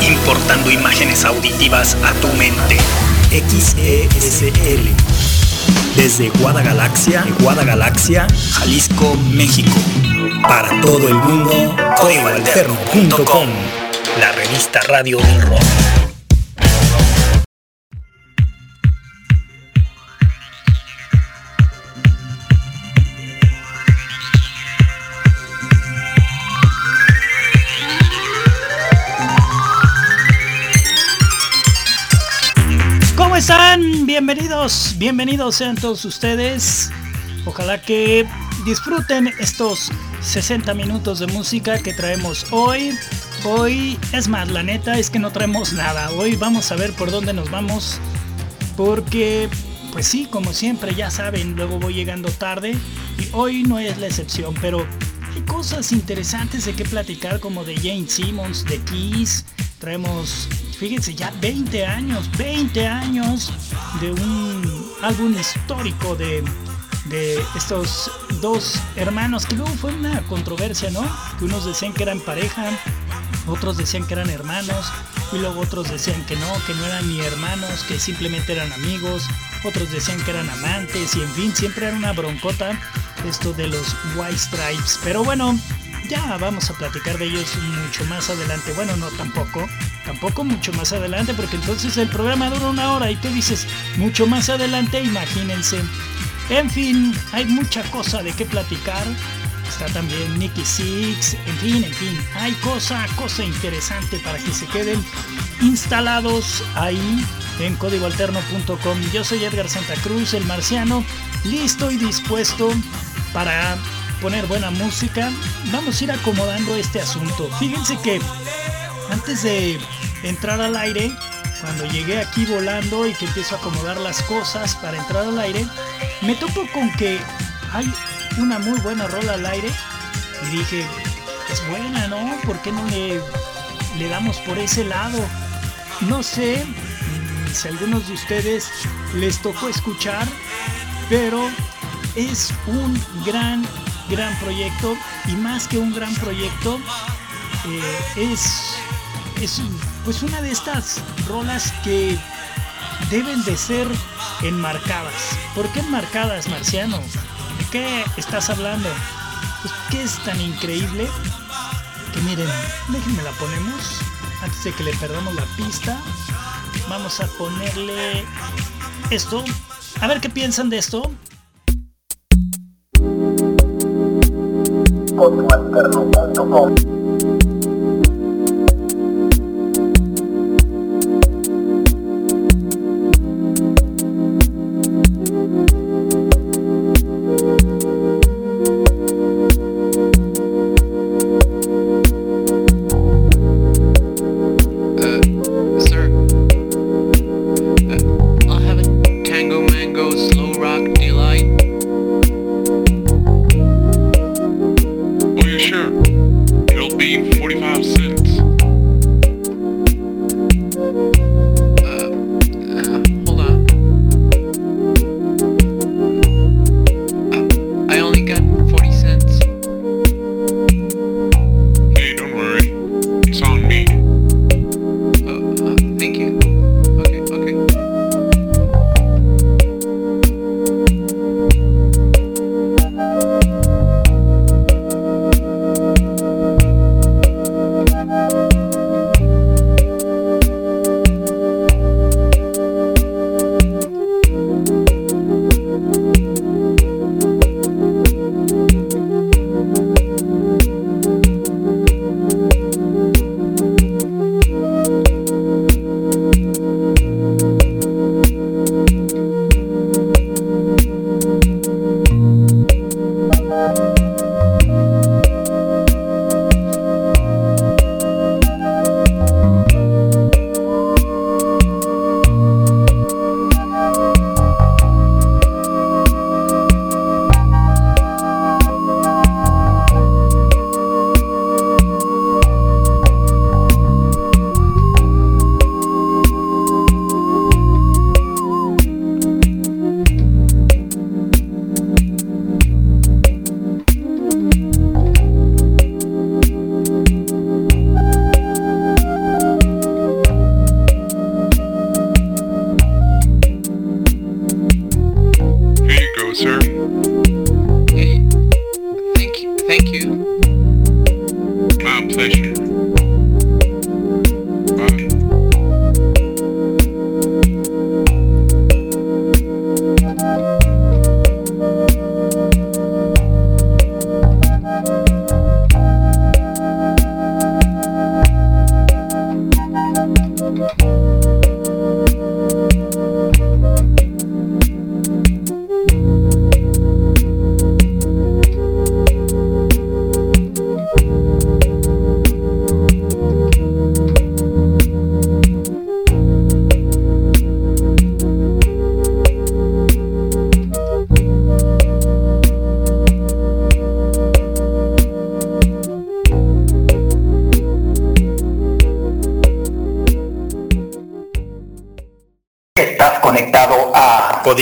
Importando imágenes auditivas a tu mente. XESL. Desde Guadagalaxia, Guadagalaxia, Jalisco, México. Para todo el mundo, códigoalterno.com. La revista radio del rock. Bienvenidos, sean todos ustedes. Ojalá que disfruten estos 60 minutos de música que traemos hoy. Hoy, es más, la neta es que no traemos nada. Hoy vamos a ver por dónde nos vamos. Porque, pues sí, como siempre, ya saben, luego voy llegando tarde. Y hoy no es la excepción, pero hay cosas interesantes de qué platicar como de Jane Simmons, de Kiss. Traemos Fíjense, ya 20 años, 20 años de un álbum histórico de, estos dos hermanos, que luego fue una controversia, ¿no? Que unos decían que eran pareja, otros decían que eran hermanos, y luego otros decían que no, que no eran ni hermanos, que simplemente eran amigos, otros decían que eran amantes, y en fin, siempre era una broncota esto de los White Stripes. Pero bueno, ya vamos a platicar de ellos mucho más adelante. Bueno, no tampoco, tampoco mucho más adelante, porque entonces el programa dura una hora y tú dices mucho más adelante, imagínense. En fin, hay mucha cosa de qué platicar. Está también Nicky Six, en fin, en fin, hay cosa, cosa interesante para que se queden instalados ahí en códigoalterno.com. Yo soy Edgar Santa Cruz, el marciano, listo y dispuesto para poner buena música, vamos a ir acomodando este asunto. Fíjense que antes de entrar al aire, cuando llegué aquí volando y que empiezo a acomodar las cosas para entrar al aire, me topo con que hay una muy buena rola al aire y dije, es buena, ¿no? ¿Por qué no le, le damos por ese lado? No sé mm, si a algunos de ustedes les tocó escuchar, pero es un gran gran proyecto y más que un gran proyecto eh, es, es pues una de estas rolas que deben de ser enmarcadas. ¿Por qué enmarcadas, Marciano? ¿De qué estás hablando? Pues que es tan increíble que miren, déjenme la ponemos antes de que le perdamos la pista. Vamos a ponerle esto. A ver qué piensan de esto. códigoalterno.com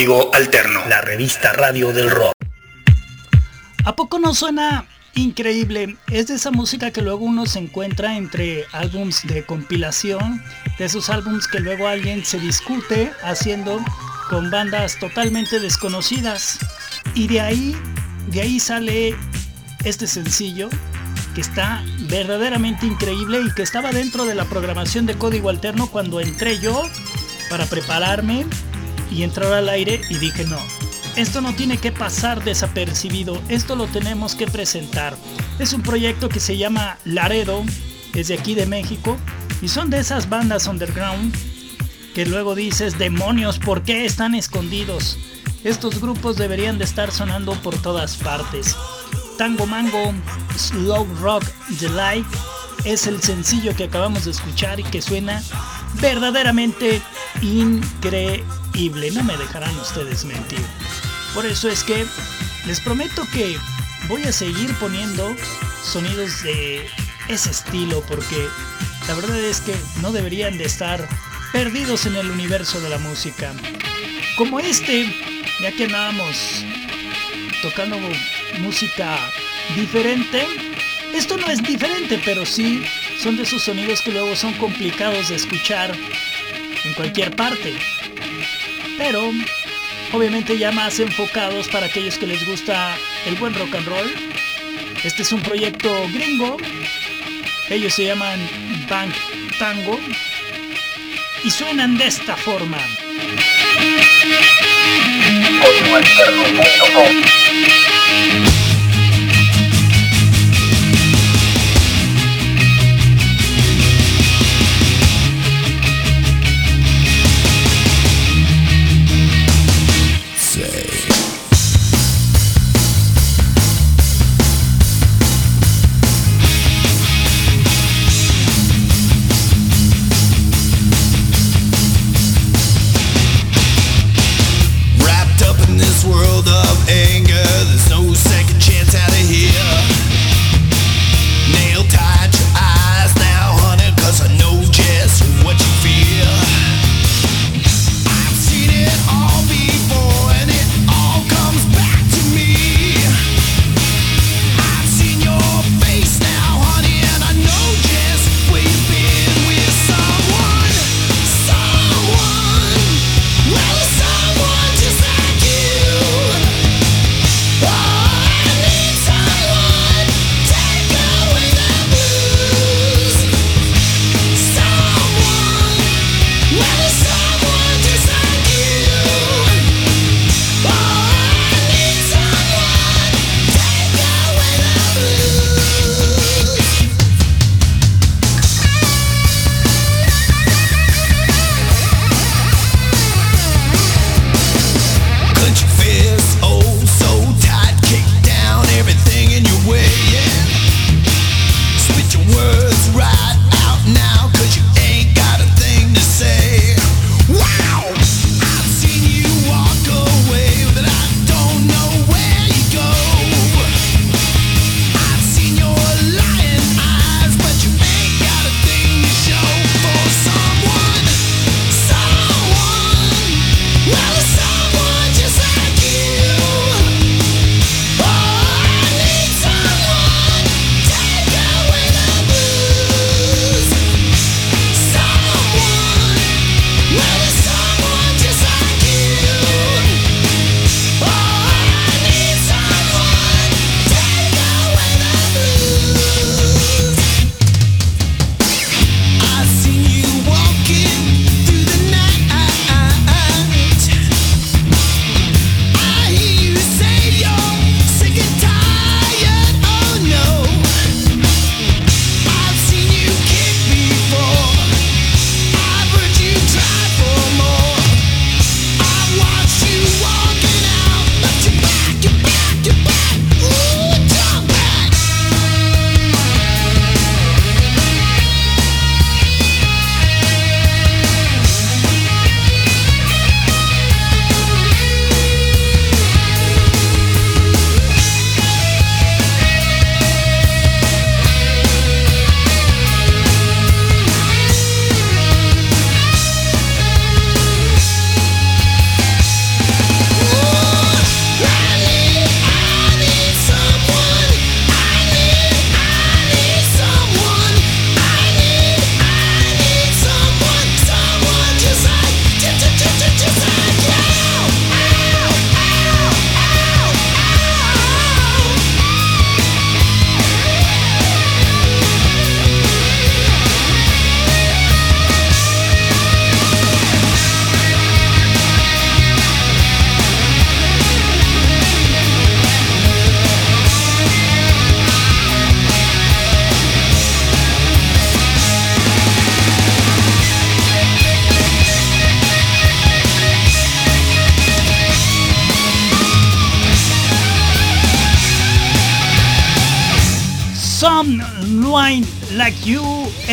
Código Alterno, la revista radio del rock. ¿A poco no suena increíble? Es de esa música que luego uno se encuentra entre álbums de compilación, de esos álbums que luego alguien se discute haciendo con bandas totalmente desconocidas. Y de ahí, de ahí sale este sencillo que está verdaderamente increíble y que estaba dentro de la programación de Código Alterno cuando entré yo para prepararme y entrar al aire y dije no, esto no tiene que pasar desapercibido, esto lo tenemos que presentar. Es un proyecto que se llama Laredo, es de aquí de México y son de esas bandas underground que luego dices, demonios, ¿por qué están escondidos? Estos grupos deberían de estar sonando por todas partes. Tango Mango Slow Rock Delight es el sencillo que acabamos de escuchar y que suena verdaderamente increíble. No me dejarán ustedes mentir. Por eso es que les prometo que voy a seguir poniendo sonidos de ese estilo porque la verdad es que no deberían de estar perdidos en el universo de la música. Como este, ya que andábamos tocando música diferente. Esto no es diferente, pero sí son de esos sonidos que luego son complicados de escuchar en cualquier parte. Pero obviamente ya más enfocados para aquellos que les gusta el buen rock and roll. Este es un proyecto gringo. Ellos se llaman Bank Tango y suenan de esta forma.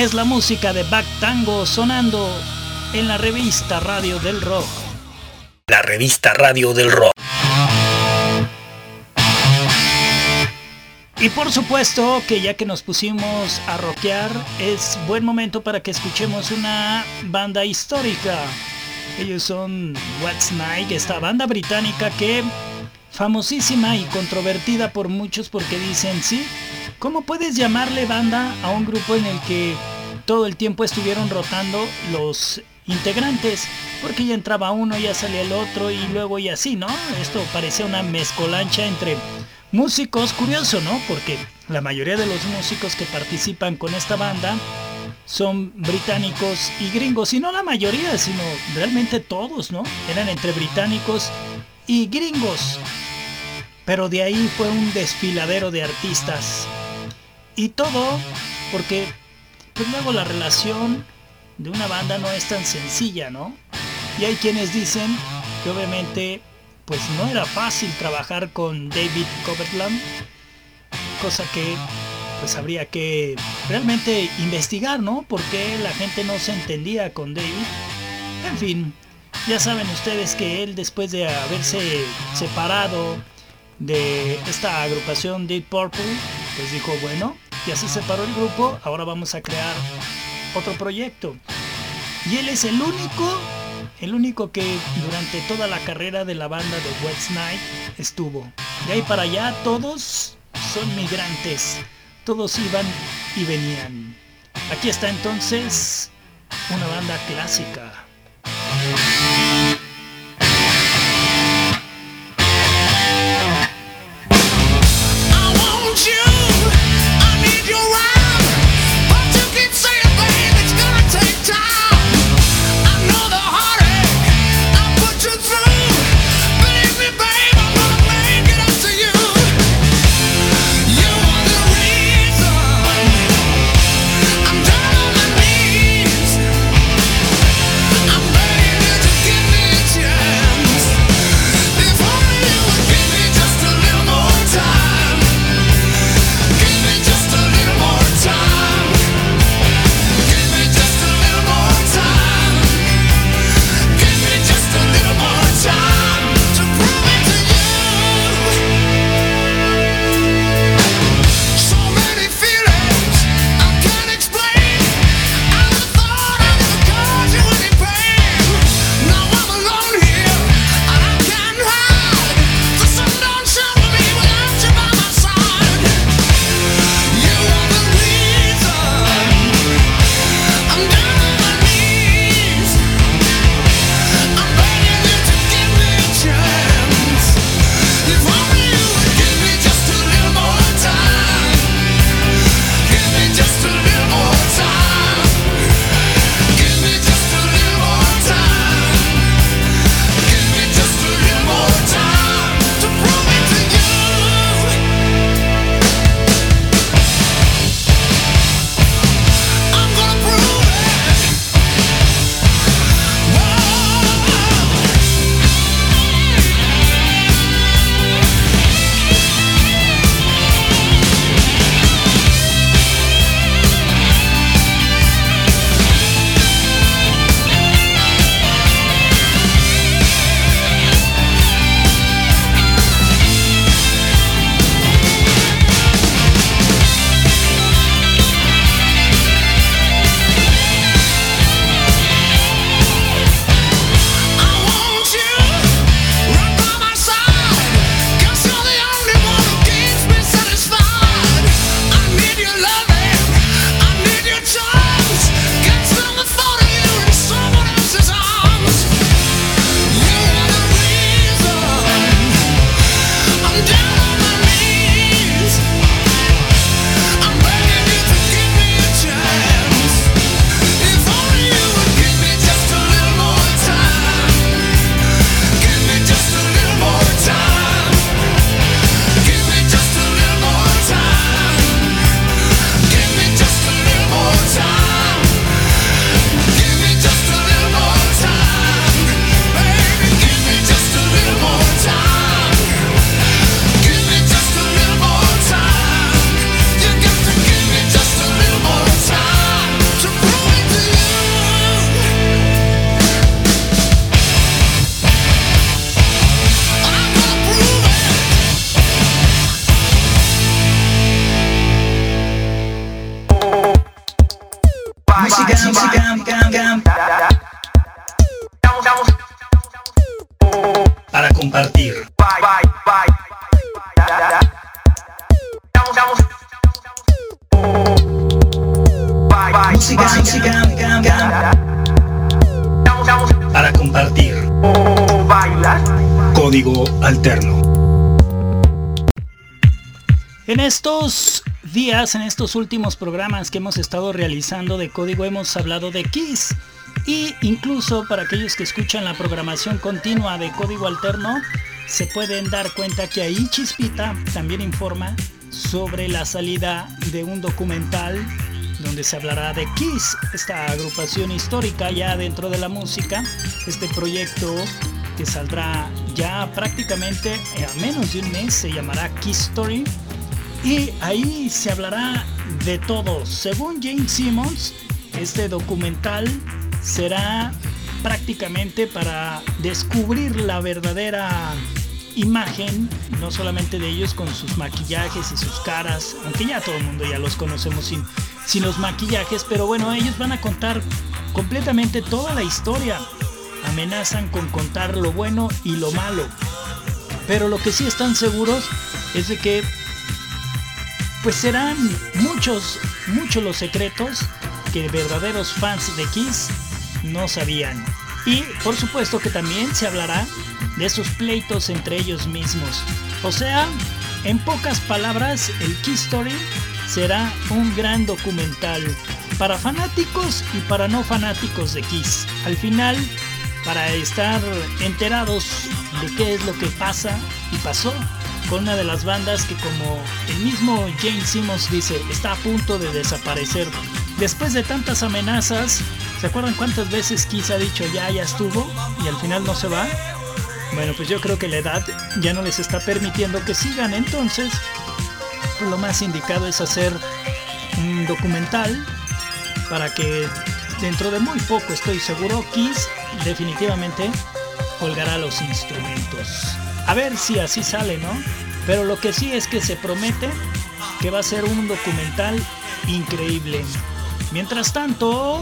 Es la música de Back Tango sonando en la revista Radio del Rock. La revista Radio del Rock. Y por supuesto que ya que nos pusimos a rockear, es buen momento para que escuchemos una banda histórica. Ellos son What's Night, esta banda británica que famosísima y controvertida por muchos porque dicen, sí, ¿cómo puedes llamarle banda a un grupo en el que todo el tiempo estuvieron rotando los integrantes? Porque ya entraba uno, ya salía el otro y luego y así, ¿no? Esto parecía una mezcolancha entre músicos, curioso, ¿no? Porque la mayoría de los músicos que participan con esta banda son británicos y gringos, y no la mayoría, sino realmente todos, ¿no? Eran entre británicos y gringos. Pero de ahí fue un desfiladero de artistas. Y todo porque pues luego la relación de una banda no es tan sencilla, ¿no? Y hay quienes dicen que obviamente pues no era fácil trabajar con David Coverland, cosa que pues habría que realmente investigar, ¿no? Por qué la gente no se entendía con David. En fin, ya saben ustedes que él después de haberse separado de esta agrupación Deep Purple, pues dijo, bueno, ya se separó el grupo, ahora vamos a crear otro proyecto. Y él es el único, el único que durante toda la carrera de la banda de West Night estuvo. De ahí para allá todos son migrantes, todos iban y venían. Aquí está entonces una banda clásica. Para compartir. Para compartir. Código alterno. En estos días, en estos últimos programas que hemos estado realizando de código, hemos hablado de Kiss. Y incluso para aquellos que escuchan la programación continua de código alterno, se pueden dar cuenta que ahí Chispita también informa sobre la salida de un documental donde se hablará de Kiss, esta agrupación histórica ya dentro de la música, este proyecto que saldrá ya prácticamente a menos de un mes, se llamará Kiss Story, y ahí se hablará de todo. Según James Simmons, este documental será prácticamente para descubrir la verdadera imagen, no solamente de ellos con sus maquillajes y sus caras, aunque ya todo el mundo ya los conocemos sin, sin los maquillajes, pero bueno, ellos van a contar completamente toda la historia. Amenazan con contar lo bueno y lo malo. Pero lo que sí están seguros es de que pues serán muchos, muchos los secretos que verdaderos fans de Kiss no sabían. Y por supuesto que también se hablará de sus pleitos entre ellos mismos. O sea, en pocas palabras, el Kiss Story será un gran documental para fanáticos y para no fanáticos de Kiss. Al final, para estar enterados de qué es lo que pasa y pasó con una de las bandas que como el mismo James Simmons dice, está a punto de desaparecer. Después de tantas amenazas, ¿se acuerdan cuántas veces Kiss ha dicho ya, ya estuvo y al final no se va? Bueno, pues yo creo que la edad ya no les está permitiendo que sigan, entonces pues lo más indicado es hacer un documental para que dentro de muy poco, estoy seguro, Kiss definitivamente colgará los instrumentos. A ver si así sale, ¿no? Pero lo que sí es que se promete que va a ser un documental increíble. Mientras tanto...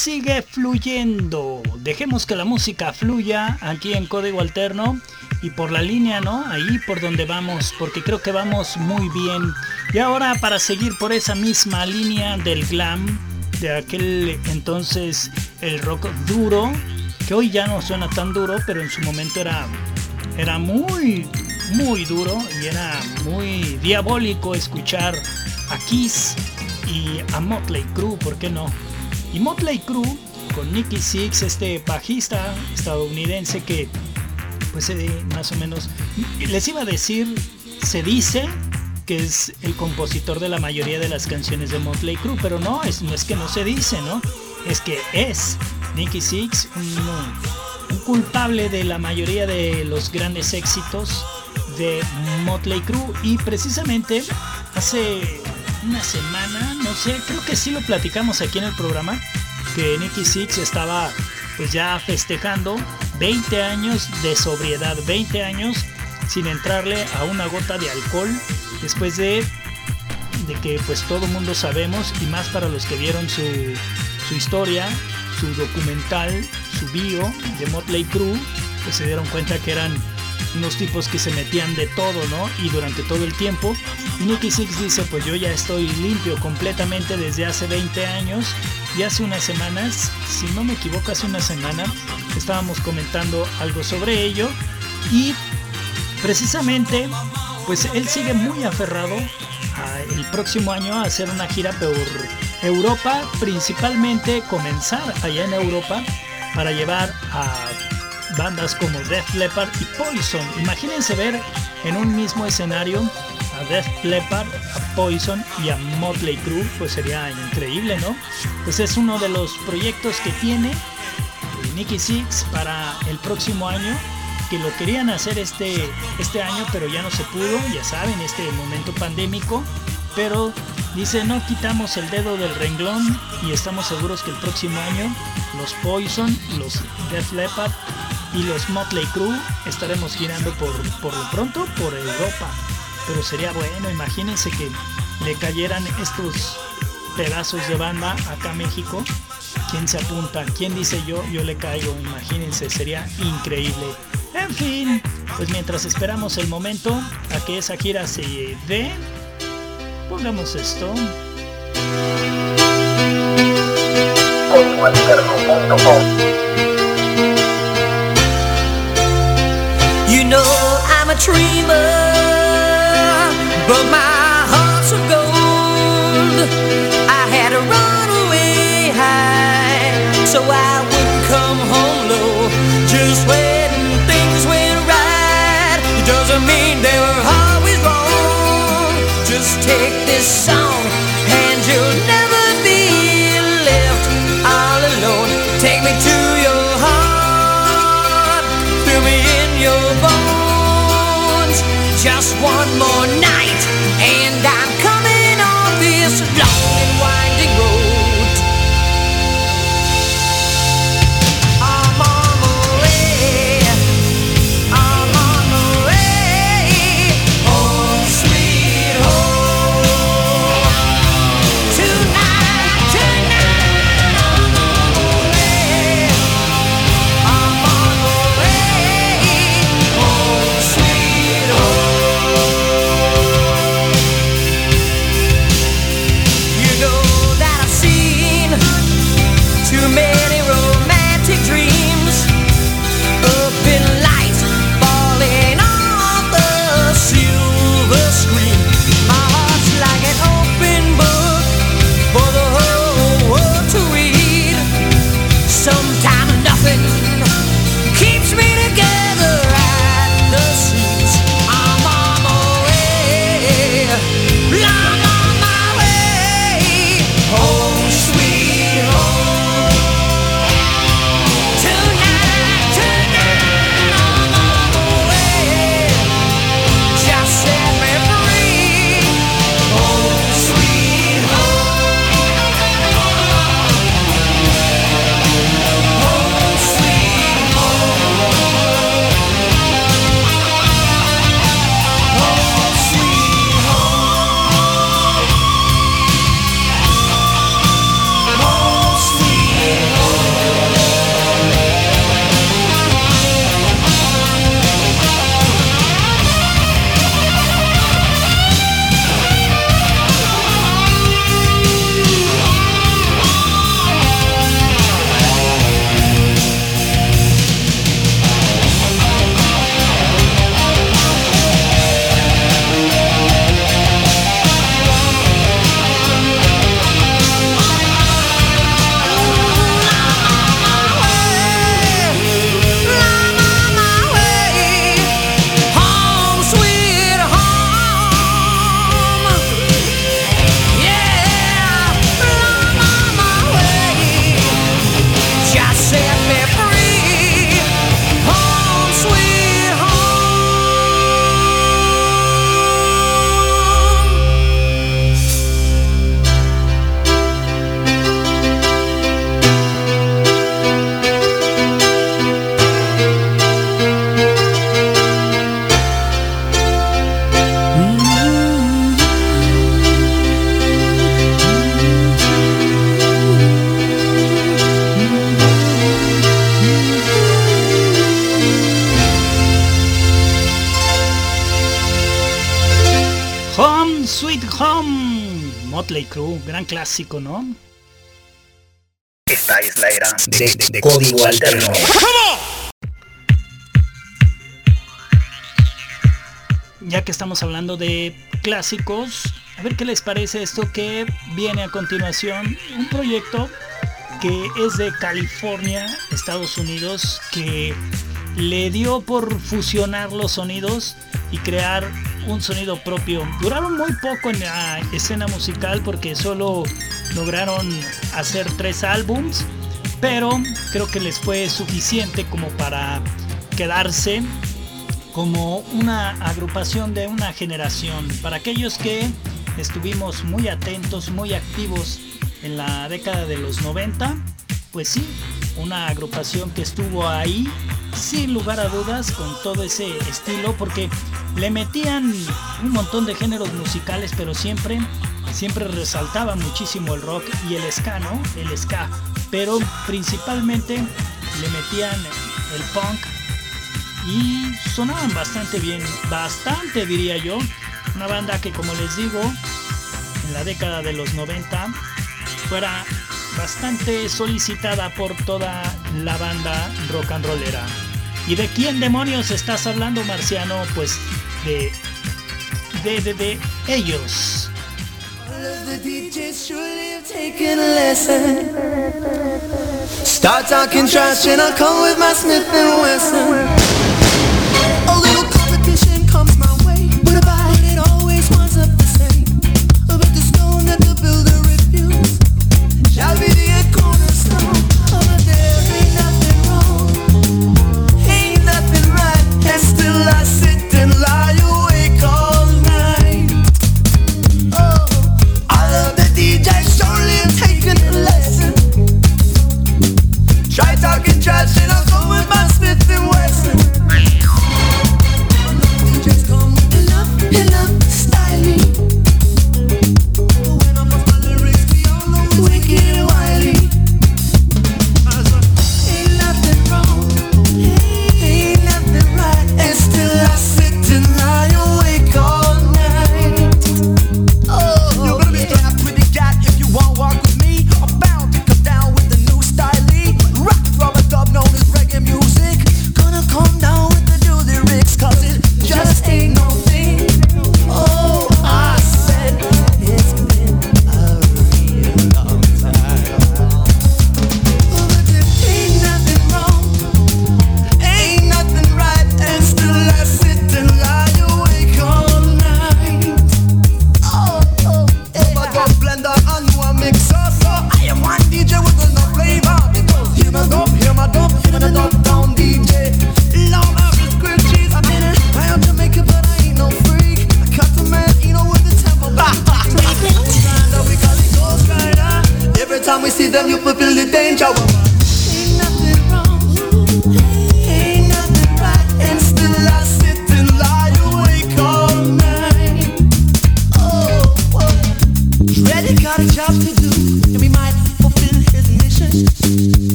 Sigue fluyendo. Dejemos que la música fluya aquí en Código Alterno y por la línea, ¿no? Ahí por donde vamos, porque creo que vamos muy bien. Y ahora para seguir por esa misma línea del glam, de aquel entonces el rock duro, que hoy ya no suena tan duro, pero en su momento era, era muy, muy duro y era muy diabólico escuchar a Kiss y a Motley Crue, ¿por qué no? Y Motley Crue con Nicky Six, este bajista estadounidense que pues eh, más o menos les iba a decir, se dice que es el compositor de la mayoría de las canciones de Motley Crue, pero no, es, no es que no se dice, ¿no? Es que es Nicky Six un, un culpable de la mayoría de los grandes éxitos de Motley Crue y precisamente hace una semana, no sé, creo que sí lo platicamos aquí en el programa, que Nicky Six estaba pues ya festejando 20 años de sobriedad, 20 años sin entrarle a una gota de alcohol después de, de que pues todo mundo sabemos y más para los que vieron su, su historia, su documental, su bio de Motley Crue, pues se dieron cuenta que eran unos tipos que se metían de todo, ¿no? Y durante todo el tiempo. Nicky Six dice, pues yo ya estoy limpio completamente desde hace 20 años. Y hace unas semanas, si no me equivoco, hace una semana, estábamos comentando algo sobre ello. Y precisamente, pues él sigue muy aferrado a el próximo año a hacer una gira por Europa, principalmente comenzar allá en Europa para llevar a bandas como Def Leppard y Poison. Imagínense ver en un mismo escenario a Def Leppard, a Poison y a Motley Crue, pues sería increíble, ¿no? Pues es uno de los proyectos que tiene Nicky Six para el próximo año, que lo querían hacer este, este año, pero ya no se pudo, ya saben, este momento pandémico, pero dice no quitamos el dedo del renglón y estamos seguros que el próximo año los Poison, los Def Leppard y los Motley Crue estaremos girando por, por lo pronto por Europa. Pero sería bueno, imagínense que le cayeran estos pedazos de banda acá a México. ¿Quién se apunta? ¿Quién dice yo? Yo le caigo. Imagínense, sería increíble. En fin, pues mientras esperamos el momento a que esa gira se dé, pongamos esto. You know I'm a dreamer, but my heart's of gold. I had to run away high, so I wouldn't come home low. Just when things went right, it doesn't mean they were always wrong. Just take this song, clásico, ¿no? Esta es la era de, de código alterno. Ya que estamos hablando de clásicos, a ver qué les parece esto que viene a continuación. Un proyecto que es de California, Estados Unidos, que le dio por fusionar los sonidos y crear un sonido propio. Duraron muy poco en la escena musical porque solo lograron hacer tres álbums, pero creo que les fue suficiente como para quedarse como una agrupación de una generación. Para aquellos que estuvimos muy atentos, muy activos en la década de los 90, pues sí, una agrupación que estuvo ahí sin lugar a dudas con todo ese estilo porque le metían un montón de géneros musicales pero siempre siempre resaltaba muchísimo el rock y el ska, ¿no? El ska, pero principalmente le metían el punk y sonaban bastante bien, bastante diría yo. Una banda que como les digo, en la década de los 90 fuera bastante solicitada por toda la banda rock and rollera. ¿Y de quién demonios estás hablando, Marciano? Pues de. de, de, de ellos. of the DJs surely have taken a lesson. Start talking trash and I'll come with my Smith and Wesson.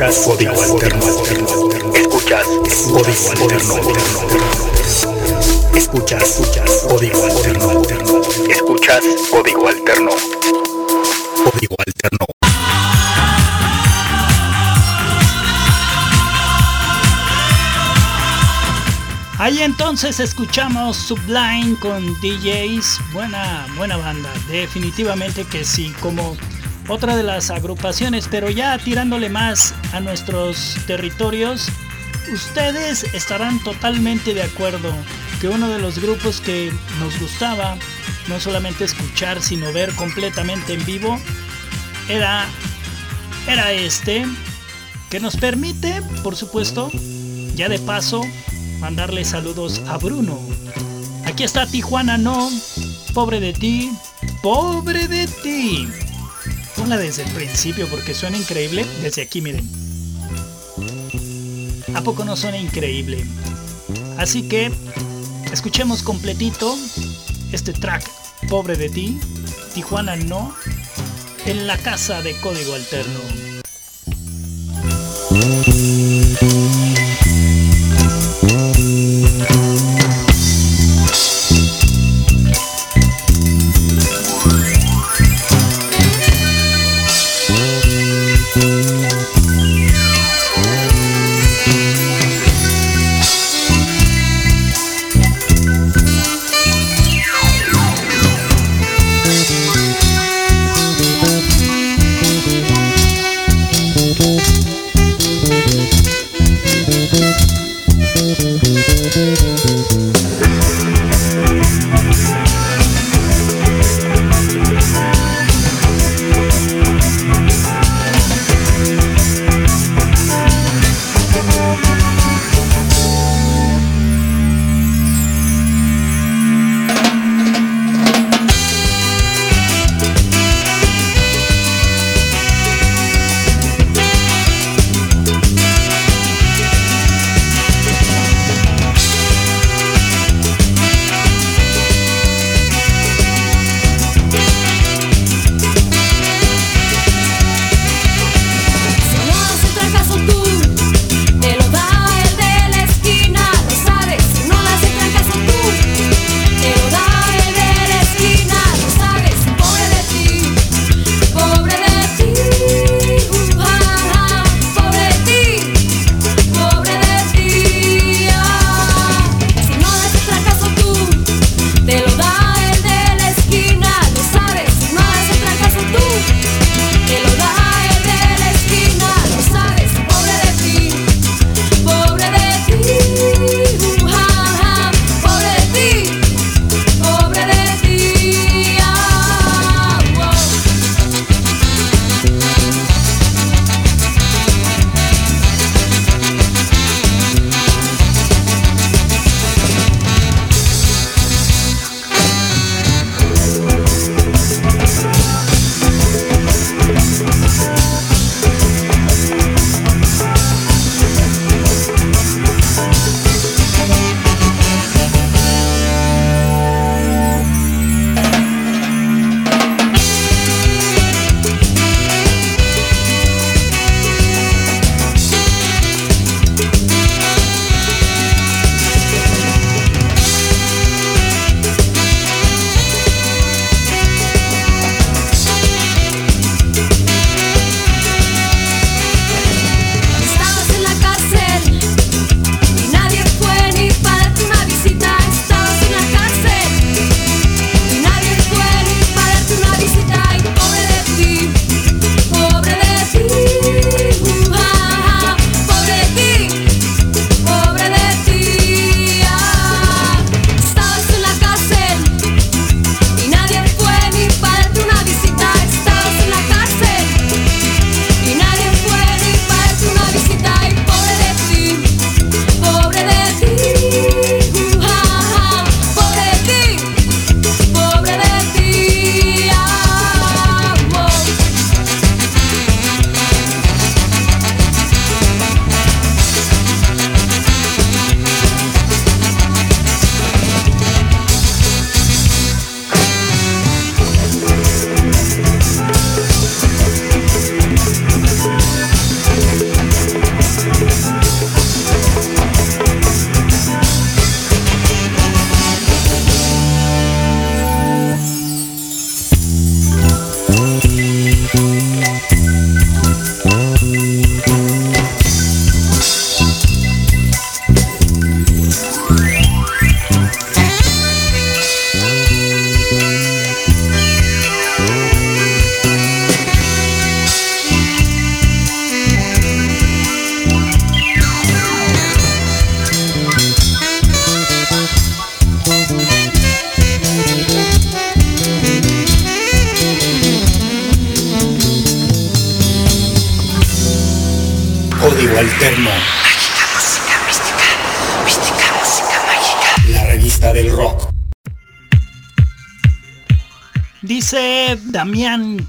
Escuchas, código alterno. Escuchas, código alterno. Escuchas, escuchas, código alterno. Escuchas Código Alterno. Código Alterno. Ahí entonces escuchamos Sublime con DJs, buena, buena banda, definitivamente que sí, como otra de las agrupaciones, pero ya tirándole más a nuestros territorios, ustedes estarán totalmente de acuerdo que uno de los grupos que nos gustaba no solamente escuchar, sino ver completamente en vivo, era, era este, que nos permite, por supuesto, ya de paso, mandarle saludos a Bruno. Aquí está Tijuana No, pobre de ti, pobre de ti. Ponla desde el principio porque suena increíble. Desde aquí, miren. ¿A poco no suena increíble? Así que escuchemos completito este track, pobre de ti, Tijuana No, en la casa de código alterno. Alterno.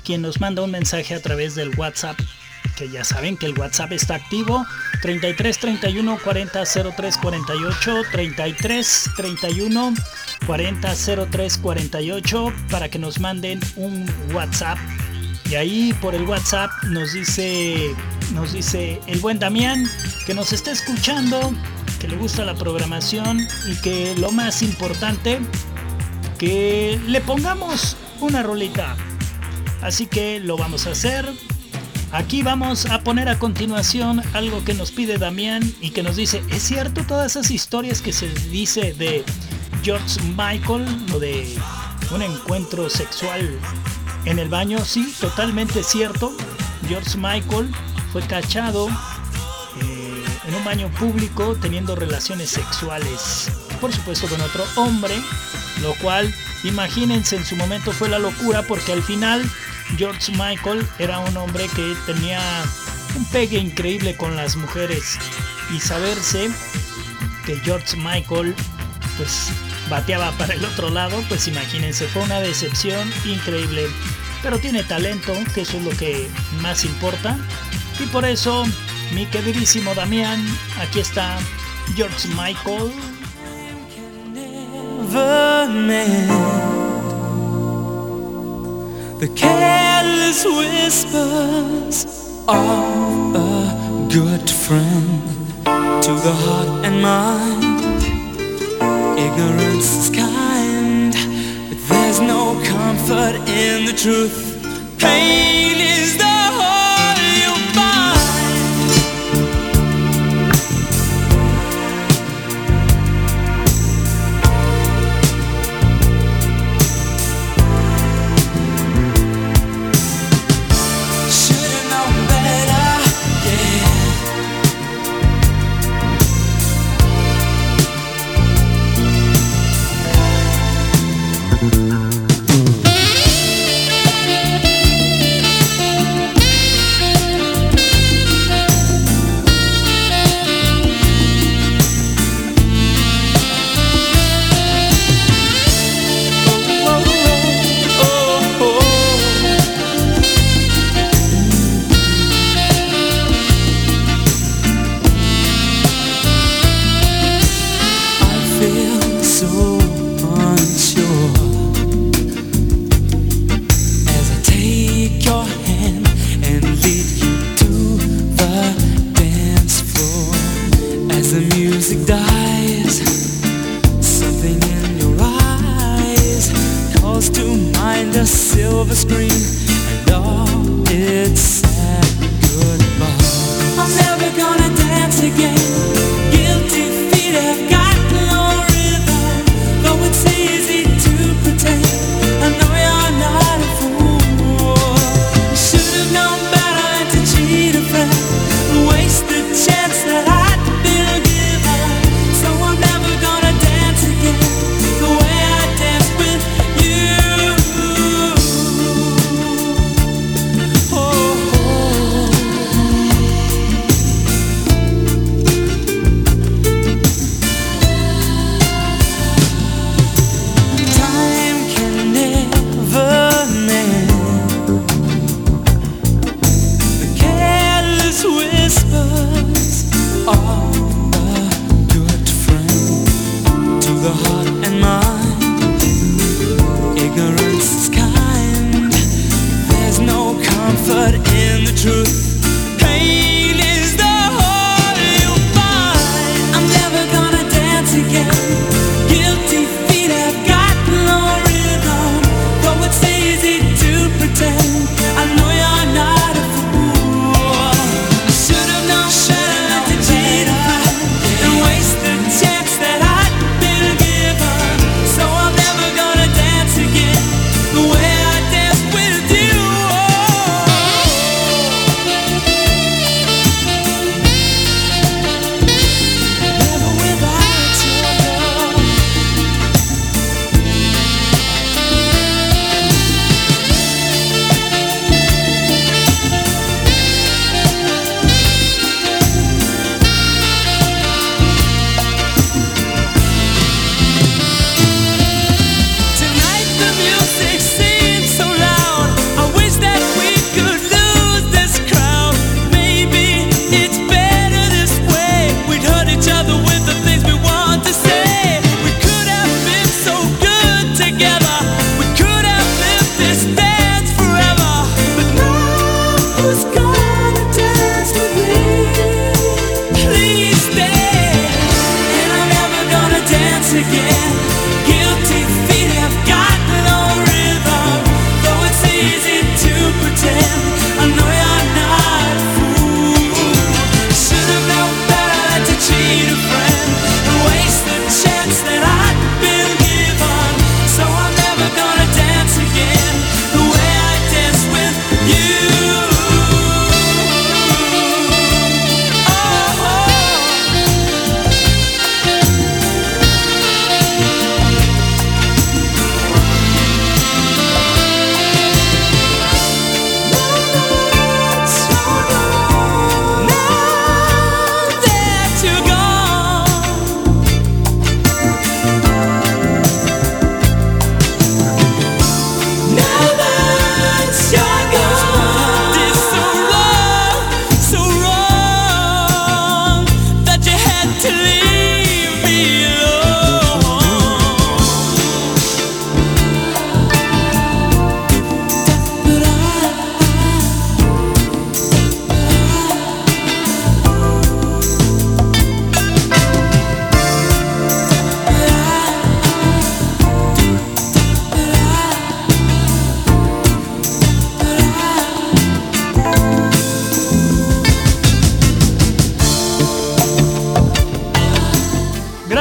Quien nos manda un mensaje a través del WhatsApp, que ya saben que el WhatsApp está activo, 33 31 40 03 48, 33 31 40 03 48, para que nos manden un WhatsApp. Y ahí por el WhatsApp nos dice, nos dice el buen Damián que nos está escuchando, que le gusta la programación y que lo más importante, que le pongamos una rolita. Así que lo vamos a hacer. Aquí vamos a poner a continuación algo que nos pide Damián y que nos dice, ¿es cierto todas esas historias que se dice de George Michael, lo de un encuentro sexual en el baño? Sí, totalmente cierto. George Michael fue cachado eh, en un baño público teniendo relaciones sexuales, por supuesto con otro hombre, lo cual imagínense en su momento fue la locura porque al final George Michael era un hombre que tenía un pegue increíble con las mujeres y saberse que George Michael pues bateaba para el otro lado, pues imagínense, fue una decepción increíble. Pero tiene talento, que eso es lo que más importa. Y por eso, mi queridísimo Damián, aquí está George Michael. The careless whispers of a good friend to the heart and mind. Ignorance is kind, but there's no comfort in the truth. Pain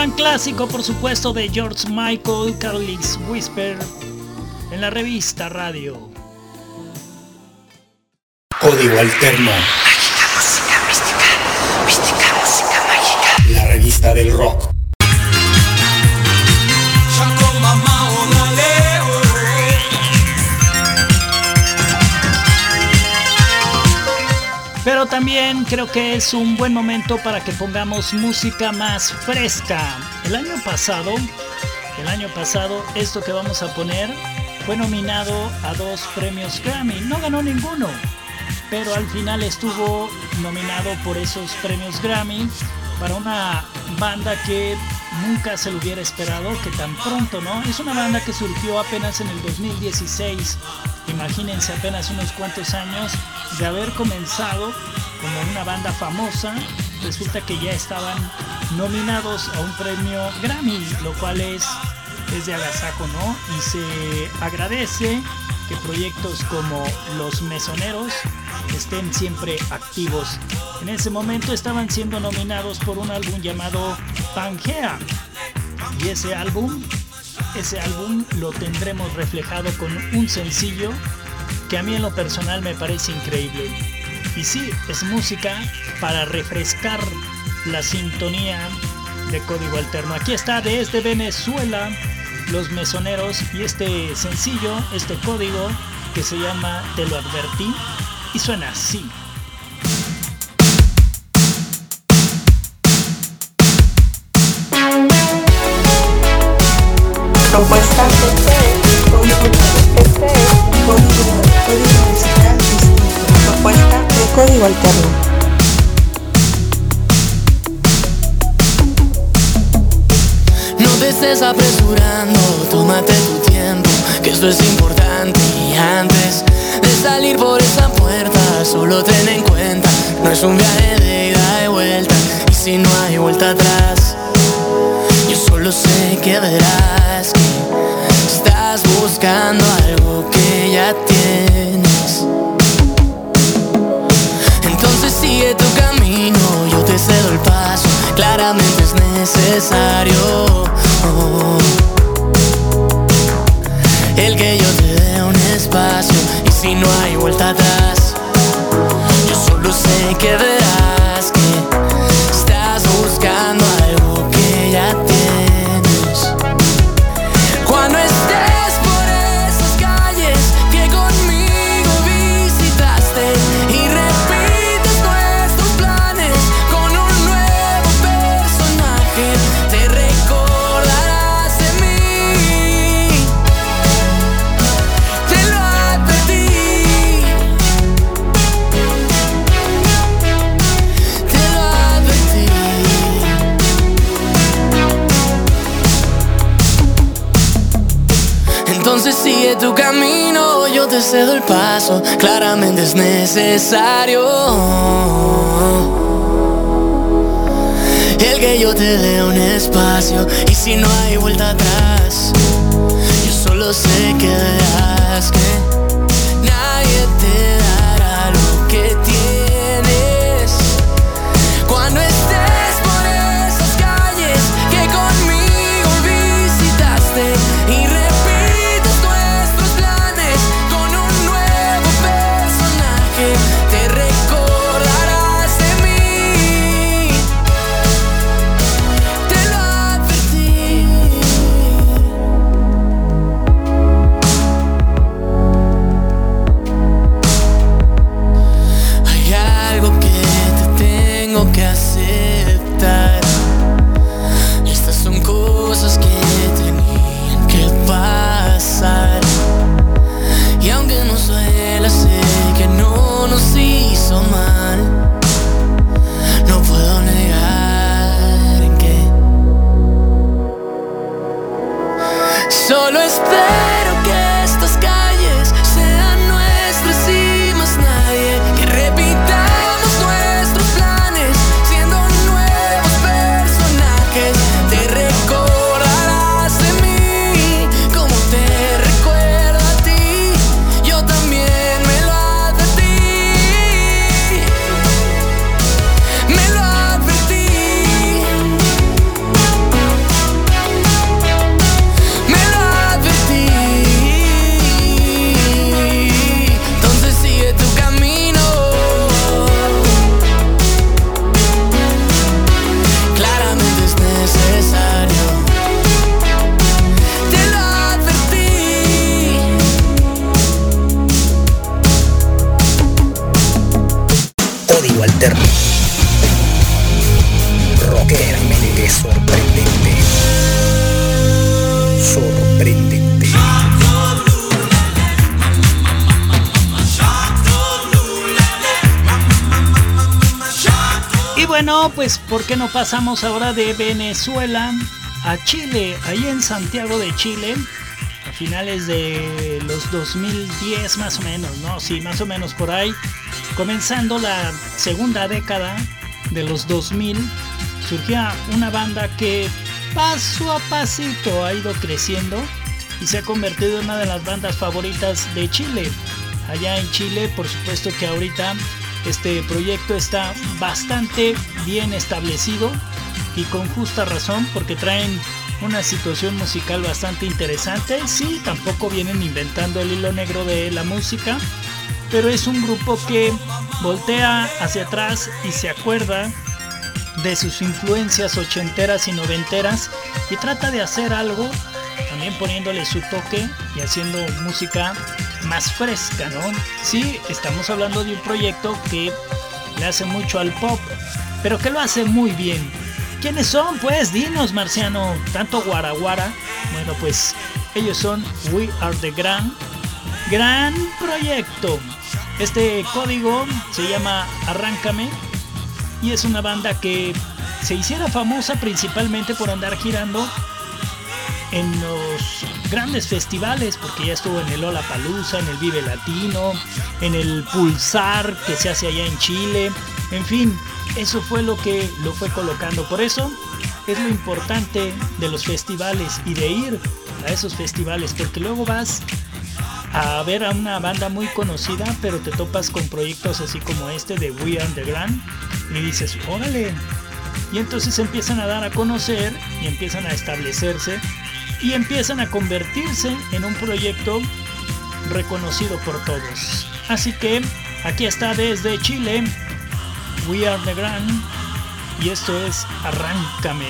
clásico, por supuesto, de George Michael, Carly's Whisper, en la revista Radio. Código Alterno. Mágica música mística. Mística música mágica. La revista del rock. También creo que es un buen momento para que pongamos música más fresca. El año pasado, el año pasado, esto que vamos a poner fue nominado a dos premios Grammy. No ganó ninguno, pero al final estuvo nominado por esos premios Grammy para una banda que nunca se lo hubiera esperado, que tan pronto, ¿no? Es una banda que surgió apenas en el 2016, imagínense apenas unos cuantos años de haber comenzado como una banda famosa, resulta que ya estaban nominados a un premio Grammy, lo cual es, es de agasajo, ¿no? Y se agradece que proyectos como Los Mesoneros estén siempre activos. En ese momento estaban siendo nominados por un álbum llamado Pangea. Y ese álbum, ese álbum lo tendremos reflejado con un sencillo que a mí en lo personal me parece increíble. Y sí, es música para refrescar la sintonía de código alterno. Aquí está desde Venezuela los mesoneros y este sencillo, este código que se llama Te lo advertí y suena así. Propuesta este es código este es código musical de código alterno. Estés apresurando, tómate tu tiempo, que esto es importante. Y antes de salir por esa puerta, solo ten en cuenta, no es un viaje de ida y vuelta. Y si no hay vuelta atrás, yo solo sé que verás que estás buscando algo que ya tienes. Entonces sigue tu camino, yo te cedo el paso, claramente es necesario. El que yo te dé un espacio y si no hay vuelta atrás, yo solo sé que cedo el paso, claramente es necesario. El que yo te dé un espacio y si no hay vuelta atrás, yo solo sé que verás que bueno, pues ¿por qué no pasamos ahora de Venezuela a Chile? Ahí en Santiago de Chile, a finales de los 2010 más o menos, ¿no? Sí, más o menos por ahí. Comenzando la segunda década de los 2000, surgía una banda que paso a pasito ha ido creciendo y se ha convertido en una de las bandas favoritas de Chile. Allá en Chile, por supuesto que ahorita este proyecto está bastante bien establecido y con justa razón porque traen una situación musical bastante interesante. Sí, tampoco vienen inventando el hilo negro de la música, pero es un grupo que voltea hacia atrás y se acuerda de sus influencias ochenteras y noventeras y trata de hacer algo también poniéndole su toque y haciendo música más fresca, ¿no? Sí, estamos hablando de un proyecto que le hace mucho al pop, pero que lo hace muy bien. ¿Quiénes son? Pues dinos, Marciano, tanto Guaraguara. Bueno, pues ellos son We Are the Grand. Gran proyecto. Este código se llama Arráncame y es una banda que se hiciera famosa principalmente por andar girando en los grandes festivales, porque ya estuvo en el Palusa, en el Vive Latino, en el Pulsar que se hace allá en Chile, en fin, eso fue lo que lo fue colocando. Por eso es lo importante de los festivales y de ir a esos festivales, porque luego vas a ver a una banda muy conocida, pero te topas con proyectos así como este de We Underground y dices, órale. Y entonces empiezan a dar a conocer y empiezan a establecerse y empiezan a convertirse en un proyecto reconocido por todos. Así que aquí está desde Chile, We Are the Grand, y esto es Arráncame.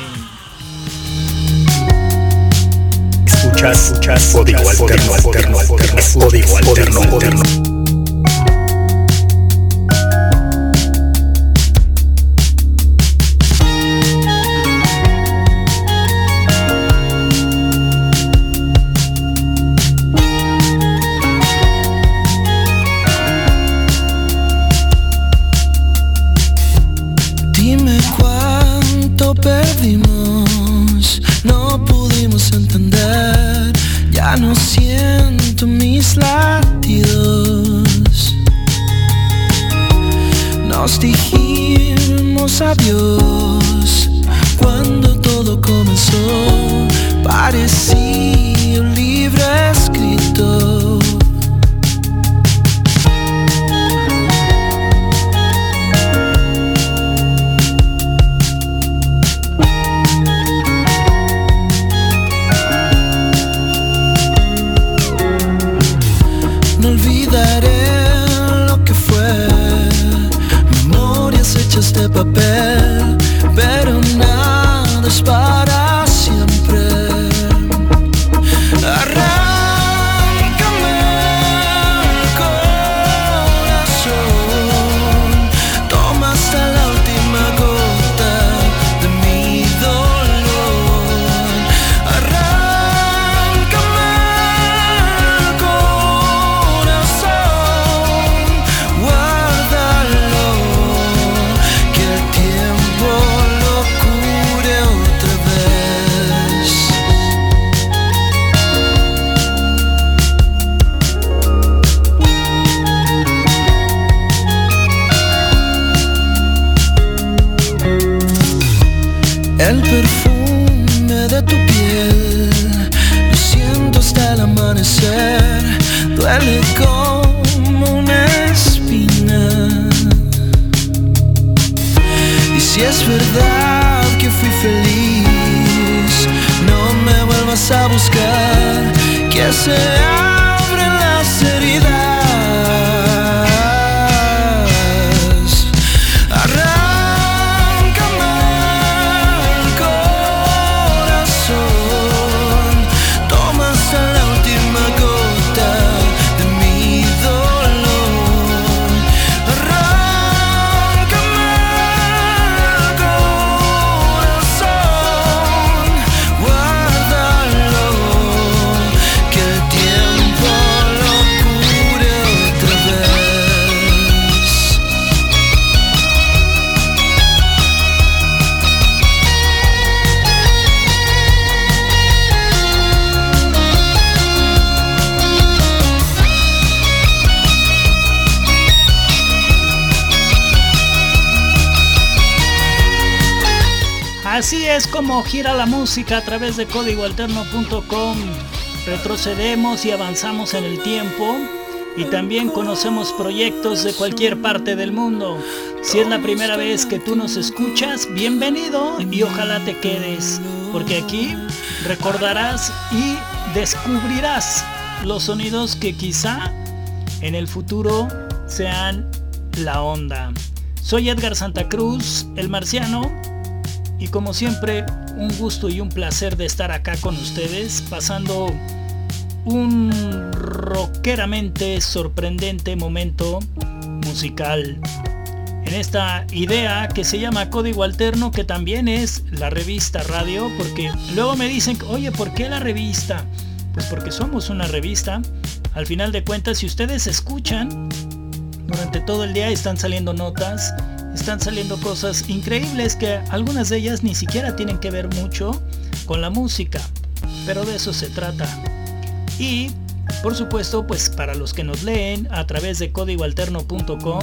Escuchas, escuchas, código alterno, alterno, alterno, código alterno, alterno. Música a través de códigoalterno.com. Retrocedemos y avanzamos en el tiempo y también conocemos proyectos de cualquier parte del mundo. Si es la primera vez que tú nos escuchas, bienvenido y ojalá te quedes, porque aquí recordarás y descubrirás los sonidos que quizá en el futuro sean la onda. Soy Edgar Santa Cruz, el marciano, y como siempre, un gusto y un placer de estar acá con ustedes, pasando un rockeramente sorprendente momento musical. En esta idea que se llama Código Alterno, que también es la revista radio, porque luego me dicen, oye, ¿por qué la revista? Pues porque somos una revista. Al final de cuentas, si ustedes escuchan, durante todo el día están saliendo notas, están saliendo cosas increíbles que algunas de ellas ni siquiera tienen que ver mucho con la música, pero de eso se trata. Y por supuesto, pues para los que nos leen a través de códigoalterno.com,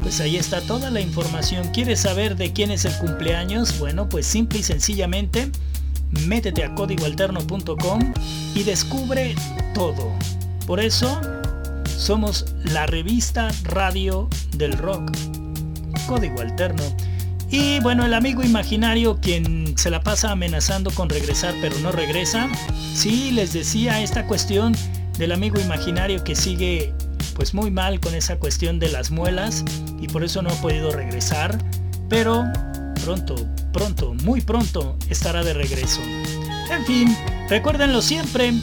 pues ahí está toda la información. ¿Quieres saber de quién es el cumpleaños? Bueno, pues simple y sencillamente métete a códigoalterno.com y descubre todo. Por eso somos la revista radio del rock. Código Alterno. Y bueno, el amigo imaginario quien se la pasa amenazando con regresar pero no regresa. Sí, les decía esta cuestión del amigo imaginario que sigue pues muy mal con esa cuestión de las muelas y por eso no ha podido regresar. Pero pronto, pronto, muy pronto estará de regreso. En fin, recuérdenlo siempre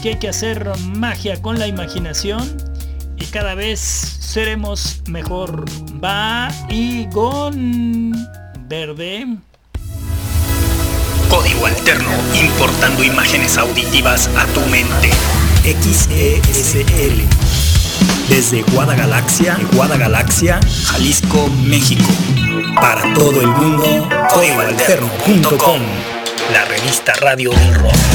que hay que hacer magia con la imaginación y cada vez seremos mejor. Va y con verde. Código Alterno, importando imágenes auditivas a tu mente. XESL. Desde Guadagalaxia, Guadagalaxia, Jalisco, México. Para todo el mundo, códigoalterno.com. La revista radio del rock.